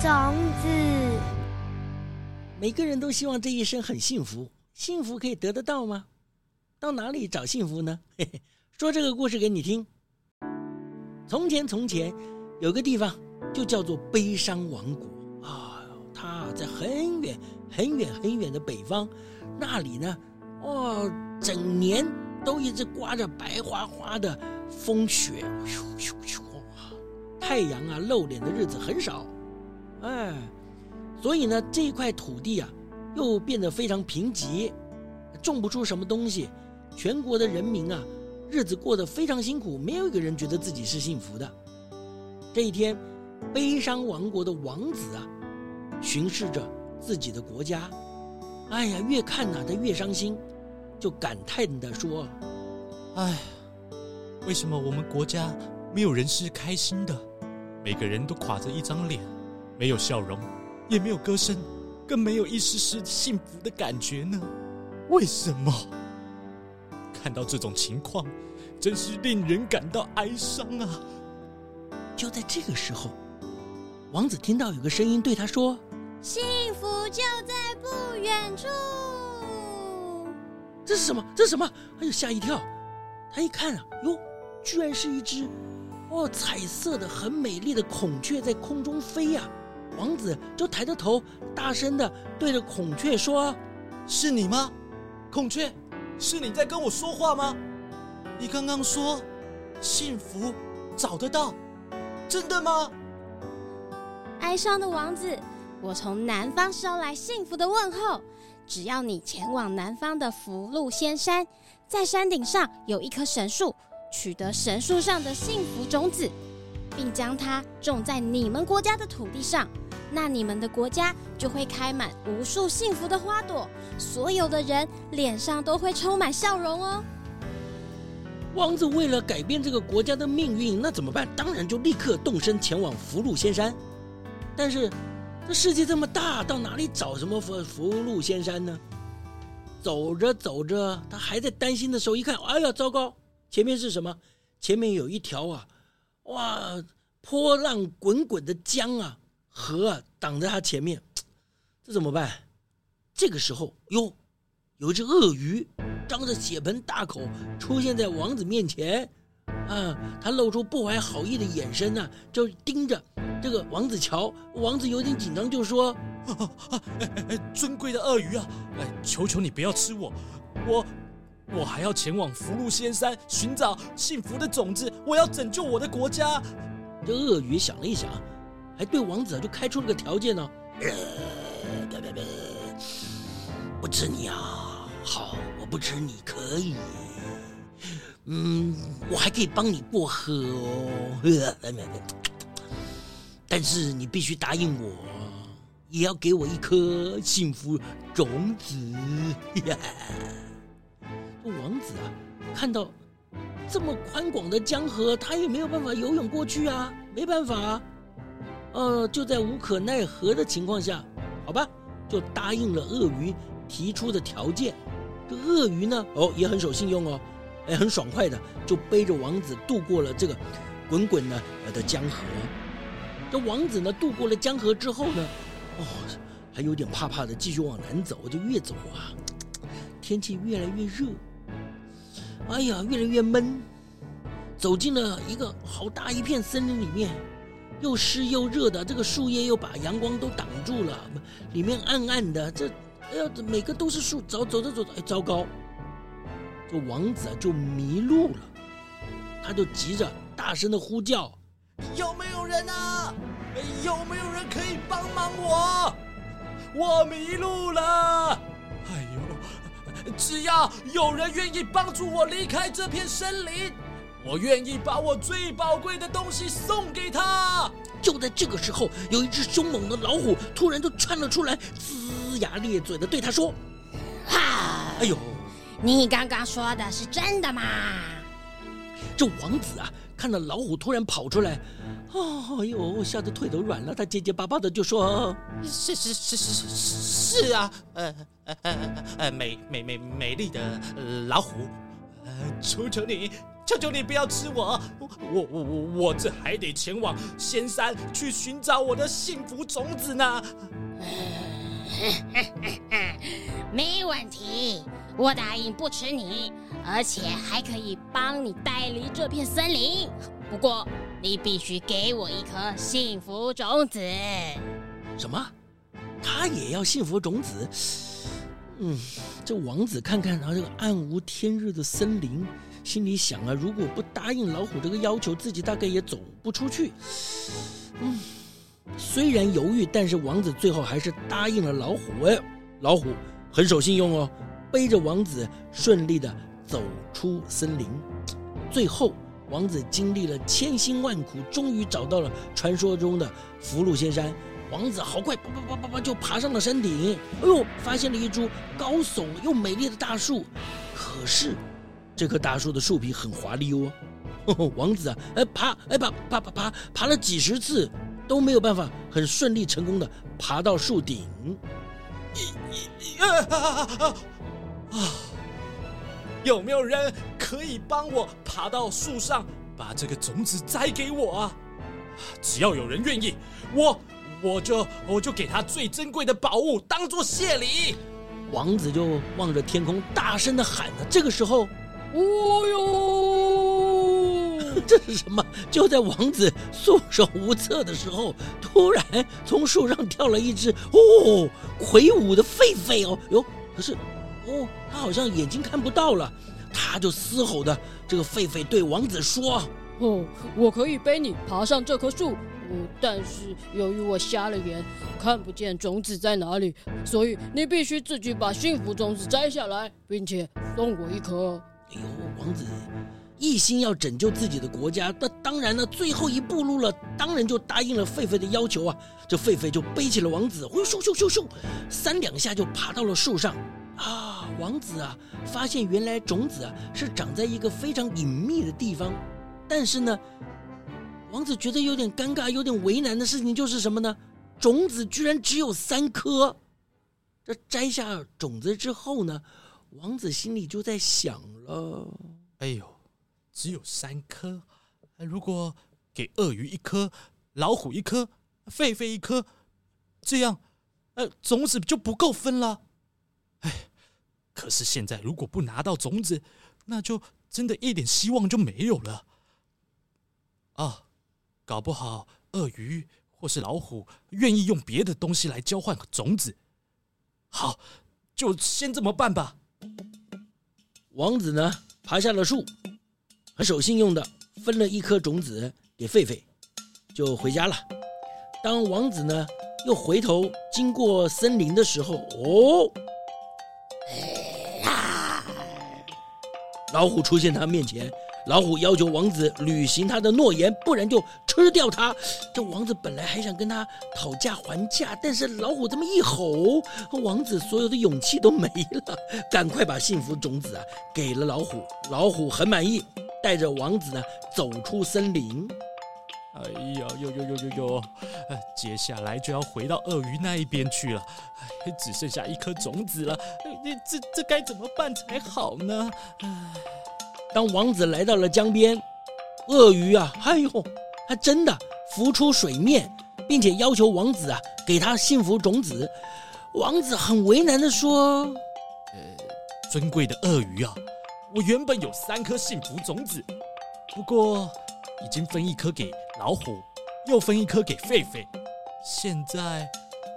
种子，每个人都希望这一生很幸福，幸福可以得得到吗？到哪里找幸福呢？嘿嘿，说这个故事给你听。从前，从前有个地方就叫做悲伤王国啊，它在很远、很远、很远的北方，那里呢，哦，整年都一直刮着白花花的风雪，咻咻咻，太阳啊露脸的日子很少。哎，所以呢，这一块土地啊，又变得非常贫瘠，种不出什么东西，全国的人民啊，日子过得非常辛苦，没有一个人觉得自己是幸福的。这一天，悲伤王国的王子啊，巡视着自己的国家，哎呀，越看呐，他越伤心，就感叹地说：“哎，为什么我们国家没有人是开心的？每个人都垮着一张脸。”没有笑容，也没有歌声，更没有一丝丝幸福的感觉呢？为什么？看到这种情况，真是令人感到哀伤啊！就在这个时候，王子听到有个声音对他说：“幸福就在不远处。”这是什么？这是什么？哎呦，吓一跳！他一看啊，哟，居然是一只哦，彩色的、很美丽的孔雀在空中飞呀！王子就抬着头，大声的对着孔雀说：“是你吗？孔雀，是你在跟我说话吗？你刚刚说幸福找得到，真的吗？”哀伤的王子，我从南方捎来幸福的问候。只要你前往南方的福禄仙山，在山顶上有一棵神树，取得神树上的幸福种子。并将它种在你们国家的土地上，那你们的国家就会开满无数幸福的花朵，所有的人脸上都会充满笑容哦。王子为了改变这个国家的命运，那怎么办？当然就立刻动身前往福禄仙山。但是这世界这么大，到哪里找什么福福禄仙山呢？走着走着，他还在担心的时候，一看，哎呀，糟糕！前面是什么？前面有一条啊。哇，波浪滚滚的江啊，河啊，挡在他前面，这怎么办？这个时候，哟，有一只鳄鱼张着血盆大口出现在王子面前，啊，他露出不怀好意的眼神呢、啊，就盯着这个王子瞧。王子有点紧张，就说：“啊啊哎哎、尊贵的鳄鱼啊，哎，求求你不要吃我，我。”我还要前往福禄仙山寻找幸福的种子，我要拯救我的国家。这鳄鱼想了一想，还对王子就开出了个条件呢、哦。呃，别别别，不吃你啊！好，我不吃你可以。嗯，我还可以帮你过河哦。但是你必须答应我，也要给我一颗幸福种子。王子啊，看到这么宽广的江河，他也没有办法游泳过去啊，没办法啊，呃，就在无可奈何的情况下，好吧，就答应了鳄鱼提出的条件。这鳄鱼呢，哦，也很守信用哦，哎，很爽快的就背着王子渡过了这个滚滚的的江河。这王子呢，渡过了江河之后呢，哦，还有点怕怕的，继续往南走，就越走啊，天气越来越热。哎呀，越来越闷，走进了一个好大一片森林里面，又湿又热的，这个树叶又把阳光都挡住了，里面暗暗的，这哎呀，每个都是树，走走着走着，哎，糟糕，这王子就迷路了，他就急着大声的呼叫：“有没有人啊？有没有人可以帮忙我？我迷路了！”哎呦。只要有人愿意帮助我离开这片森林，我愿意把我最宝贵的东西送给他。就在这个时候，有一只凶猛的老虎突然就窜了出来，龇牙咧嘴的对他说：“哈，哎呦，你刚刚说的是真的吗？”这王子啊，看到老虎突然跑出来，哦，哎呦，吓得腿都软了。他结结巴巴的就说：“是是是是是是啊，呃呃呃呃，美美美美丽的老虎，呃，求求你。”求求你不要吃我！我我我我这还得前往仙山去寻找我的幸福种子呢。没问题，我答应不吃你，而且还可以帮你带离这片森林。不过你必须给我一颗幸福种子。什么？他也要幸福种子？嗯，这王子看看啊，这个暗无天日的森林。心里想啊，如果不答应老虎这个要求，自己大概也走不出去。嗯，虽然犹豫，但是王子最后还是答应了老虎。哎，老虎很守信用哦，背着王子顺利的走出森林。最后，王子经历了千辛万苦，终于找到了传说中的福禄仙山。王子好快，叭叭叭叭叭就爬上了山顶。哎呦，发现了一株高耸又美丽的大树。可是。这棵大树的树皮很滑溜哦，呵呵，王子啊，哎爬，哎爬爬爬爬爬了几十次都没有办法很顺利成功的爬到树顶。啊！有没有人可以帮我爬到树上，把这个种子摘给我啊？只要有人愿意，我我就我就给他最珍贵的宝物当做谢礼。王子就望着天空大声的喊着。这个时候。哦哟！这是什么？就在王子束手无策的时候，突然从树上跳了一只哦魁梧的狒狒哦哟！可是哦，他好像眼睛看不到了，他就嘶吼的这个狒狒对王子说：“哦，我可以背你爬上这棵树，嗯，但是由于我瞎了眼，看不见种子在哪里，所以你必须自己把幸福种子摘下来，并且送我一颗。”哎呦，王子一心要拯救自己的国家，那当然呢，最后一步路了，当然就答应了狒狒的要求啊。这狒狒就背起了王子，咻咻咻咻，三两下就爬到了树上。啊，王子啊，发现原来种子啊是长在一个非常隐秘的地方。但是呢，王子觉得有点尴尬、有点为难的事情就是什么呢？种子居然只有三颗。这摘下种子之后呢？王子心里就在想了：“哎呦，只有三颗，如果给鳄鱼一颗，老虎一颗，狒狒一颗，这样，呃，种子就不够分了。哎，可是现在如果不拿到种子，那就真的一点希望就没有了。啊，搞不好鳄鱼或是老虎愿意用别的东西来交换种子。好，就先这么办吧。”王子呢，爬下了树，很守信用的分了一颗种子给狒狒，就回家了。当王子呢又回头经过森林的时候，哦，老虎出现他面前。老虎要求王子履行他的诺言，不然就吃掉他。这王子本来还想跟他讨价还价，但是老虎这么一吼，王子所有的勇气都没了，赶快把幸福种子啊给了老虎。老虎很满意，带着王子呢走出森林。哎呀，呦呦呦呦呦，接下来就要回到鳄鱼那一边去了，只剩下一颗种子了，这这该怎么办才好呢？当王子来到了江边，鳄鱼啊，哎呦，他真的浮出水面，并且要求王子啊给他幸福种子。王子很为难地说：“呃，尊贵的鳄鱼啊，我原本有三颗幸福种子，不过已经分一颗给老虎，又分一颗给狒狒，现在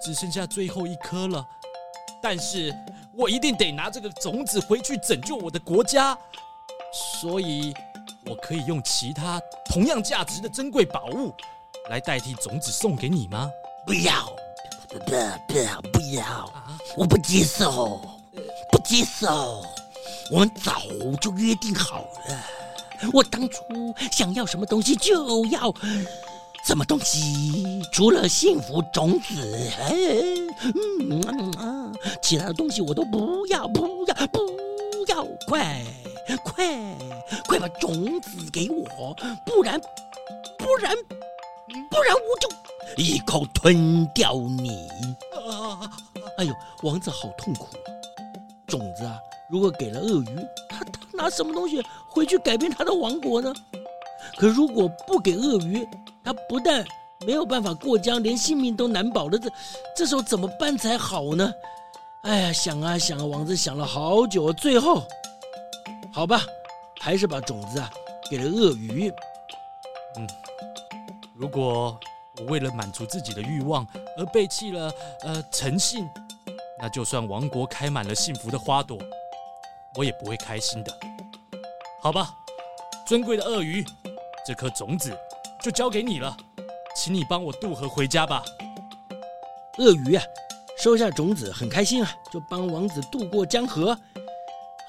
只剩下最后一颗了。但是我一定得拿这个种子回去拯救我的国家。”所以，我可以用其他同样价值的珍贵宝物来代替种子送给你吗？不要，不不不不要，啊、我不接受，不接受。我们早就约定好了，我当初想要什么东西就要什么东西，除了幸福种子，嗯嗯啊，其他的东西我都不要，不要，不要！快快快把种子给我，不然不然不然我就一口吞掉你！哎呦，王子好痛苦。种子啊，如果给了鳄鱼，他他拿什么东西回去改变他的王国呢？可如果不给鳄鱼，他不但没有办法过江，连性命都难保了。这这时候怎么办才好呢？哎呀，想啊想啊，王子想了好久，最后，好吧，还是把种子啊给了鳄鱼。嗯，如果我为了满足自己的欲望而背弃了呃诚信。那就算王国开满了幸福的花朵，我也不会开心的。好吧，尊贵的鳄鱼，这颗种子就交给你了，请你帮我渡河回家吧。鳄鱼啊，收下种子很开心啊，就帮王子渡过江河。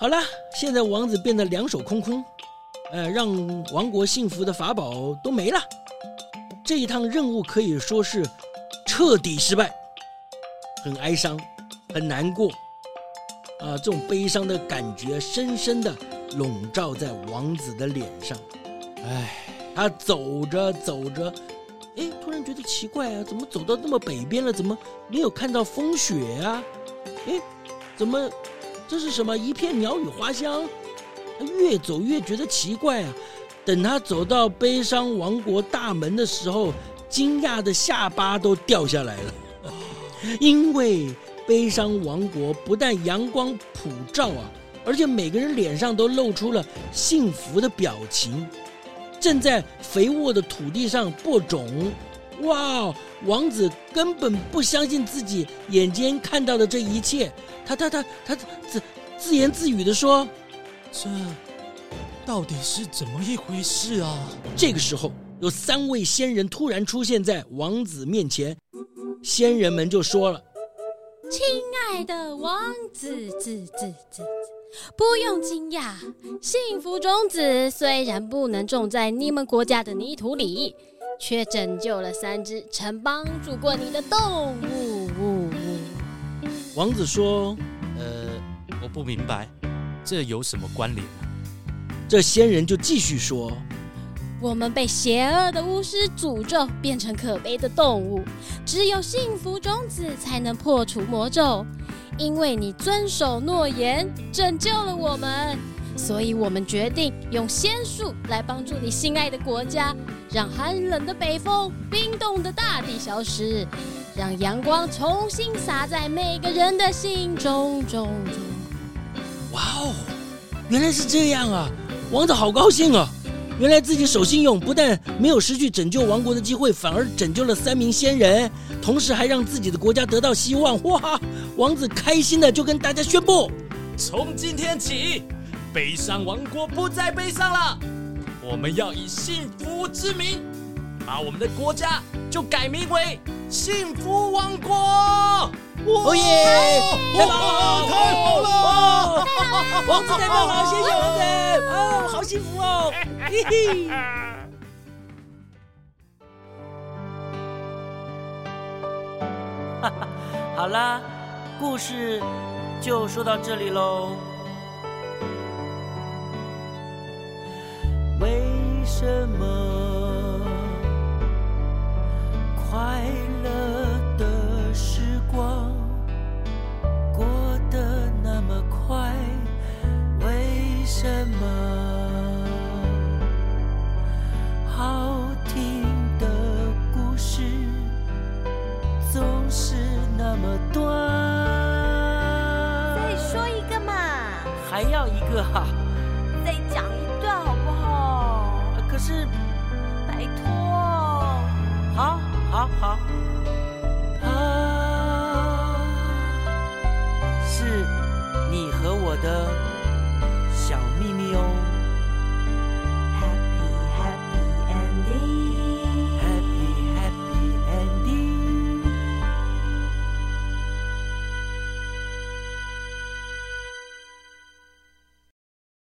好了，现在王子变得两手空空，呃，让王国幸福的法宝都没了。这一趟任务可以说是彻底失败，很哀伤。很难过，啊，这种悲伤的感觉深深的笼罩在王子的脸上。哎，他走着走着，哎，突然觉得奇怪啊，怎么走到那么北边了？怎么没有看到风雪啊？哎，怎么这是什么一片鸟语花香？他越走越觉得奇怪啊。等他走到悲伤王国大门的时候，惊讶的下巴都掉下来了，因为。悲伤王国不但阳光普照啊，而且每个人脸上都露出了幸福的表情。正在肥沃的土地上播种，哇！王子根本不相信自己眼睛看到的这一切，他他他他自自言自语地说：“这到底是怎么一回事啊？”这个时候，有三位仙人突然出现在王子面前，仙人们就说了。亲爱的王子，子子子子，不用惊讶。幸福种子虽然不能种在你们国家的泥土里，却拯救了三只曾帮助过你的动物。王子说：“呃，我不明白，这有什么关联？”这仙人就继续说。我们被邪恶的巫师诅咒，变成可悲的动物。只有幸福种子才能破除魔咒。因为你遵守诺言，拯救了我们，所以我们决定用仙术来帮助你心爱的国家，让寒冷的北风、冰冻的大地消失，让阳光重新洒在每个人的心中中中。哇哦，原来是这样啊！王子好高兴啊！原来自己守信用，不但没有失去拯救王国的机会，反而拯救了三名仙人，同时还让自己的国家得到希望。哇！王子开心的就跟大家宣布：从今天起，悲伤王国不再悲伤了，我们要以幸福之名，把我们的国家就改名为幸福王国。哦耶！太好了！王子太棒了，谢谢王子，哦，好幸福哦！嘿嘿。哈哈，好啦，故事就说到这里喽。什么。